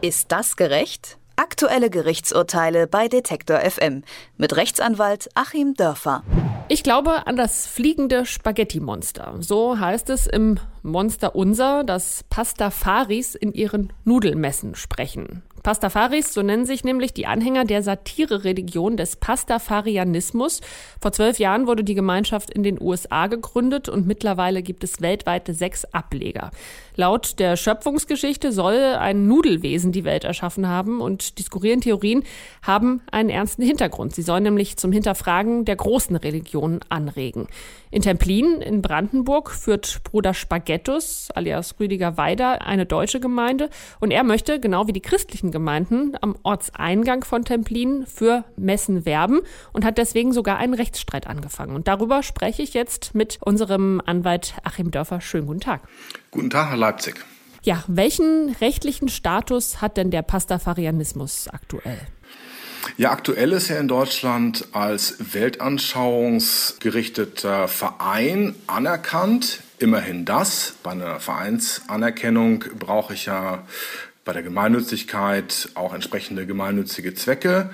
Ist das gerecht? Aktuelle Gerichtsurteile bei Detektor FM mit Rechtsanwalt Achim Dörfer. Ich glaube an das fliegende Spaghetti-Monster. So heißt es im Monster Unser, das Pastafaris in ihren Nudelmessen sprechen. Pastafaris, so nennen sich nämlich die Anhänger der Satire-Religion des Pastafarianismus. Vor zwölf Jahren wurde die Gemeinschaft in den USA gegründet und mittlerweile gibt es weltweite sechs Ableger. Laut der Schöpfungsgeschichte soll ein Nudelwesen die Welt erschaffen haben und die skurrilen Theorien haben einen ernsten Hintergrund. Sie sollen nämlich zum Hinterfragen der großen Religionen anregen. In Templin in Brandenburg führt Bruder Spaghettus alias Rüdiger Weider eine deutsche Gemeinde und er möchte, genau wie die christlichen Gemeinden, am Ortseingang von Templin für Messen werben und hat deswegen sogar einen Rechtsstreit angefangen. Und darüber spreche ich jetzt mit unserem Anwalt Achim Dörfer. Schönen guten Tag. Guten Tag, Herr Leipzig. Ja, welchen rechtlichen Status hat denn der Pastafarianismus aktuell? Ja, aktuell ist er in Deutschland als weltanschauungsgerichteter Verein anerkannt. Immerhin das. Bei einer Vereinsanerkennung brauche ich ja bei der Gemeinnützigkeit auch entsprechende gemeinnützige Zwecke.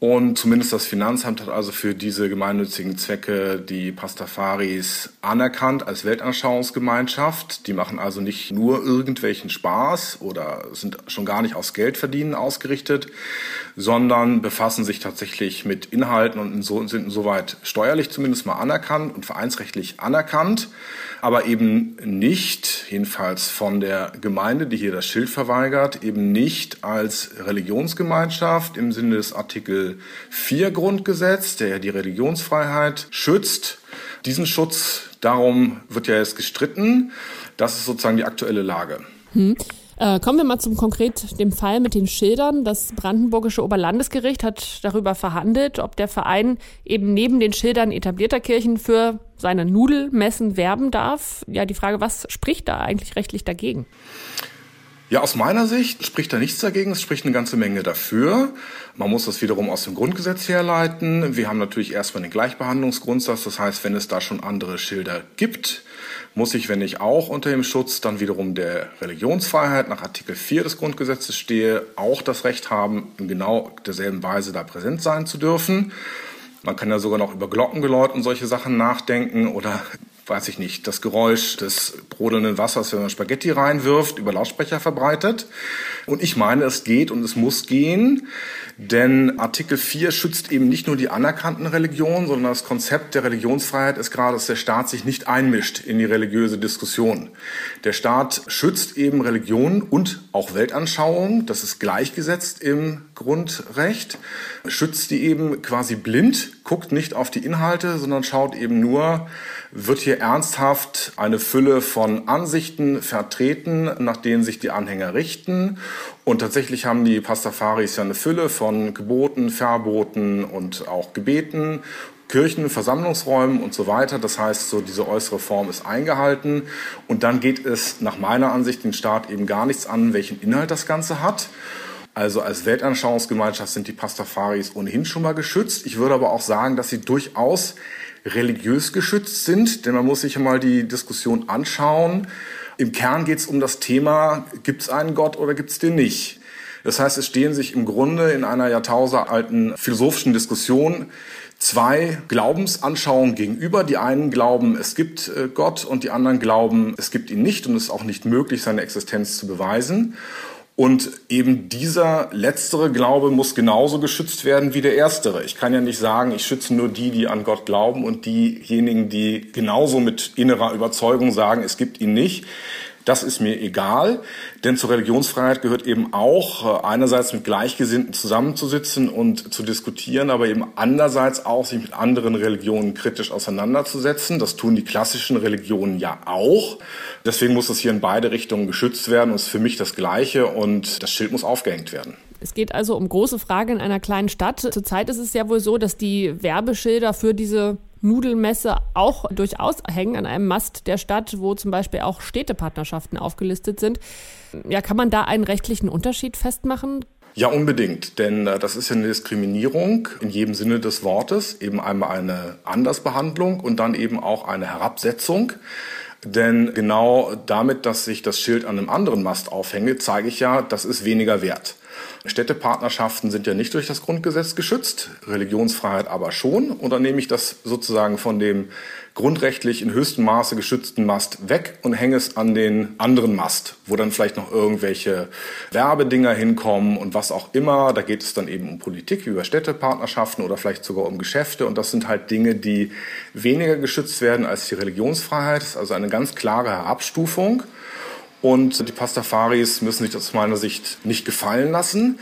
Und zumindest das Finanzamt hat also für diese gemeinnützigen Zwecke die Pastafaris anerkannt als Weltanschauungsgemeinschaft. Die machen also nicht nur irgendwelchen Spaß oder sind schon gar nicht aus Geldverdienen ausgerichtet, sondern befassen sich tatsächlich mit Inhalten und sind insoweit steuerlich zumindest mal anerkannt und vereinsrechtlich anerkannt aber eben nicht, jedenfalls von der Gemeinde, die hier das Schild verweigert, eben nicht als Religionsgemeinschaft im Sinne des Artikel 4 Grundgesetz, der ja die Religionsfreiheit schützt. Diesen Schutz, darum wird ja jetzt gestritten. Das ist sozusagen die aktuelle Lage. Hm. Äh, kommen wir mal zum konkret dem Fall mit den Schildern. Das Brandenburgische Oberlandesgericht hat darüber verhandelt, ob der Verein eben neben den Schildern etablierter Kirchen für seine Nudelmessen werben darf. Ja, die Frage, was spricht da eigentlich rechtlich dagegen? Ja, aus meiner Sicht spricht da nichts dagegen. Es spricht eine ganze Menge dafür. Man muss das wiederum aus dem Grundgesetz herleiten. Wir haben natürlich erstmal den Gleichbehandlungsgrundsatz. Das heißt, wenn es da schon andere Schilder gibt, muss ich, wenn ich auch unter dem Schutz dann wiederum der Religionsfreiheit nach Artikel 4 des Grundgesetzes stehe, auch das Recht haben, in genau derselben Weise da präsent sein zu dürfen. Man kann ja sogar noch über Glockengeläut und solche Sachen nachdenken oder weiß ich nicht, das Geräusch des brodelnden Wassers, wenn man Spaghetti reinwirft, über Lautsprecher verbreitet. Und ich meine, es geht und es muss gehen, denn Artikel 4 schützt eben nicht nur die anerkannten Religionen, sondern das Konzept der Religionsfreiheit ist gerade, dass der Staat sich nicht einmischt in die religiöse Diskussion. Der Staat schützt eben Religionen und auch Weltanschauungen, das ist gleichgesetzt im Grundrecht, schützt die eben quasi blind, guckt nicht auf die Inhalte, sondern schaut eben nur, wird hier ernsthaft eine Fülle von Ansichten vertreten, nach denen sich die Anhänger richten. Und tatsächlich haben die Pastafaris ja eine Fülle von Geboten, Verboten und auch Gebeten Kirchen, Versammlungsräumen und so weiter. Das heißt, so diese äußere Form ist eingehalten. Und dann geht es nach meiner Ansicht den Staat eben gar nichts an, welchen Inhalt das Ganze hat. Also als Weltanschauungsgemeinschaft sind die Pastafaris ohnehin schon mal geschützt. Ich würde aber auch sagen, dass sie durchaus religiös geschützt sind, denn man muss sich mal die Diskussion anschauen. Im Kern geht es um das Thema, gibt es einen Gott oder gibt es den nicht? Das heißt, es stehen sich im Grunde in einer jahrtausendalten philosophischen Diskussion zwei Glaubensanschauungen gegenüber. Die einen glauben, es gibt äh, Gott und die anderen glauben, es gibt ihn nicht und es ist auch nicht möglich, seine Existenz zu beweisen. Und eben dieser letztere Glaube muss genauso geschützt werden wie der erstere. Ich kann ja nicht sagen, ich schütze nur die, die an Gott glauben und diejenigen, die genauso mit innerer Überzeugung sagen, es gibt ihn nicht. Das ist mir egal, denn zur Religionsfreiheit gehört eben auch äh, einerseits mit Gleichgesinnten zusammenzusitzen und zu diskutieren, aber eben andererseits auch sich mit anderen Religionen kritisch auseinanderzusetzen. Das tun die klassischen Religionen ja auch. Deswegen muss es hier in beide Richtungen geschützt werden und ist für mich das Gleiche und das Schild muss aufgehängt werden. Es geht also um große Fragen in einer kleinen Stadt. Zurzeit ist es ja wohl so, dass die Werbeschilder für diese Nudelmesse auch durchaus hängen an einem Mast der Stadt, wo zum Beispiel auch Städtepartnerschaften aufgelistet sind. Ja, kann man da einen rechtlichen Unterschied festmachen? Ja, unbedingt, denn äh, das ist ja eine Diskriminierung in jedem Sinne des Wortes, eben einmal eine Andersbehandlung und dann eben auch eine Herabsetzung. Denn genau damit, dass ich das Schild an einem anderen Mast aufhänge, zeige ich ja, das ist weniger wert. Städtepartnerschaften sind ja nicht durch das Grundgesetz geschützt, Religionsfreiheit aber schon. Und dann nehme ich das sozusagen von dem grundrechtlich in höchstem Maße geschützten Mast weg und hänge es an den anderen Mast, wo dann vielleicht noch irgendwelche Werbedinger hinkommen und was auch immer. Da geht es dann eben um Politik, über Städtepartnerschaften oder vielleicht sogar um Geschäfte. Und das sind halt Dinge, die weniger geschützt werden als die Religionsfreiheit. Das ist also eine ganz klare Herabstufung. Und die Pastafaris müssen sich das aus meiner Sicht nicht gefallen lassen.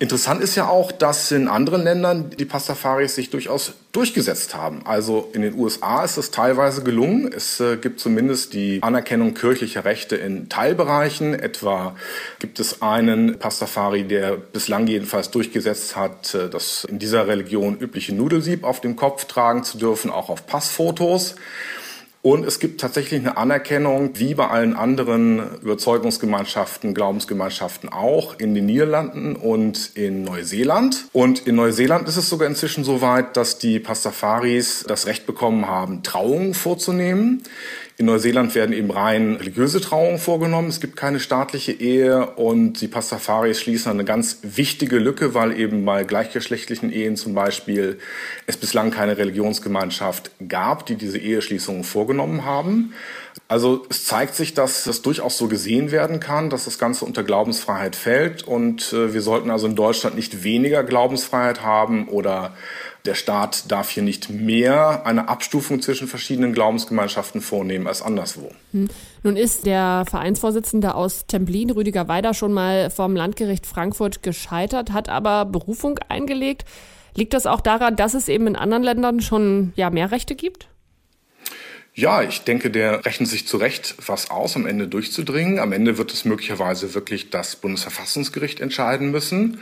Interessant ist ja auch, dass in anderen Ländern die Pastafaris sich durchaus durchgesetzt haben. Also in den USA ist es teilweise gelungen. Es äh, gibt zumindest die Anerkennung kirchlicher Rechte in Teilbereichen. Etwa gibt es einen Pastafari, der bislang jedenfalls durchgesetzt hat, äh, das in dieser Religion übliche Nudelsieb auf dem Kopf tragen zu dürfen, auch auf Passfotos. Und es gibt tatsächlich eine Anerkennung, wie bei allen anderen Überzeugungsgemeinschaften, Glaubensgemeinschaften auch, in den Niederlanden und in Neuseeland. Und in Neuseeland ist es sogar inzwischen so weit, dass die Pastafaris das Recht bekommen haben, Trauungen vorzunehmen. In Neuseeland werden eben rein religiöse Trauungen vorgenommen. Es gibt keine staatliche Ehe und die Pastafaris schließen eine ganz wichtige Lücke, weil eben bei gleichgeschlechtlichen Ehen zum Beispiel es bislang keine Religionsgemeinschaft gab, die diese Eheschließungen vorgenommen haben. Also es zeigt sich, dass das durchaus so gesehen werden kann, dass das Ganze unter Glaubensfreiheit fällt und äh, wir sollten also in Deutschland nicht weniger Glaubensfreiheit haben oder der Staat darf hier nicht mehr eine Abstufung zwischen verschiedenen Glaubensgemeinschaften vornehmen als anderswo. Hm. Nun ist der Vereinsvorsitzende aus Templin, Rüdiger Weider, schon mal vom Landgericht Frankfurt gescheitert, hat aber Berufung eingelegt. Liegt das auch daran, dass es eben in anderen Ländern schon ja, mehr Rechte gibt? Ja, ich denke, der rechnet sich zu Recht was aus, am Ende durchzudringen. Am Ende wird es möglicherweise wirklich das Bundesverfassungsgericht entscheiden müssen.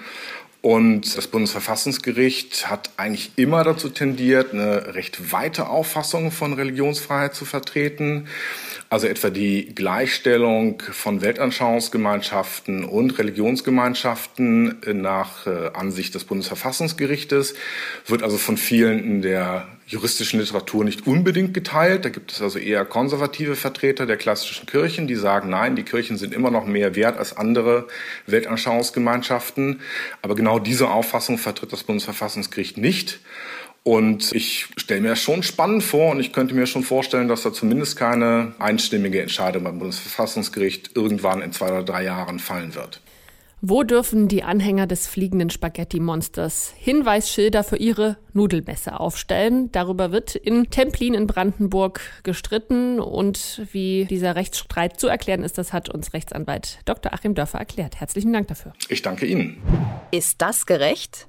Und das Bundesverfassungsgericht hat eigentlich immer dazu tendiert, eine recht weite Auffassung von Religionsfreiheit zu vertreten. Also etwa die Gleichstellung von Weltanschauungsgemeinschaften und Religionsgemeinschaften nach äh, Ansicht des Bundesverfassungsgerichtes wird also von vielen in der juristischen Literatur nicht unbedingt geteilt. Da gibt es also eher konservative Vertreter der klassischen Kirchen, die sagen, nein, die Kirchen sind immer noch mehr wert als andere Weltanschauungsgemeinschaften. Aber genau diese Auffassung vertritt das Bundesverfassungsgericht nicht. Und ich stelle mir das schon spannend vor und ich könnte mir schon vorstellen, dass da zumindest keine einstimmige Entscheidung beim Bundesverfassungsgericht irgendwann in zwei oder drei Jahren fallen wird. Wo dürfen die Anhänger des fliegenden Spaghetti-Monsters Hinweisschilder für ihre Nudelmesse aufstellen? Darüber wird in Templin in Brandenburg gestritten und wie dieser Rechtsstreit zu erklären ist, das hat uns Rechtsanwalt Dr. Achim Dörfer erklärt. Herzlichen Dank dafür. Ich danke Ihnen. Ist das gerecht?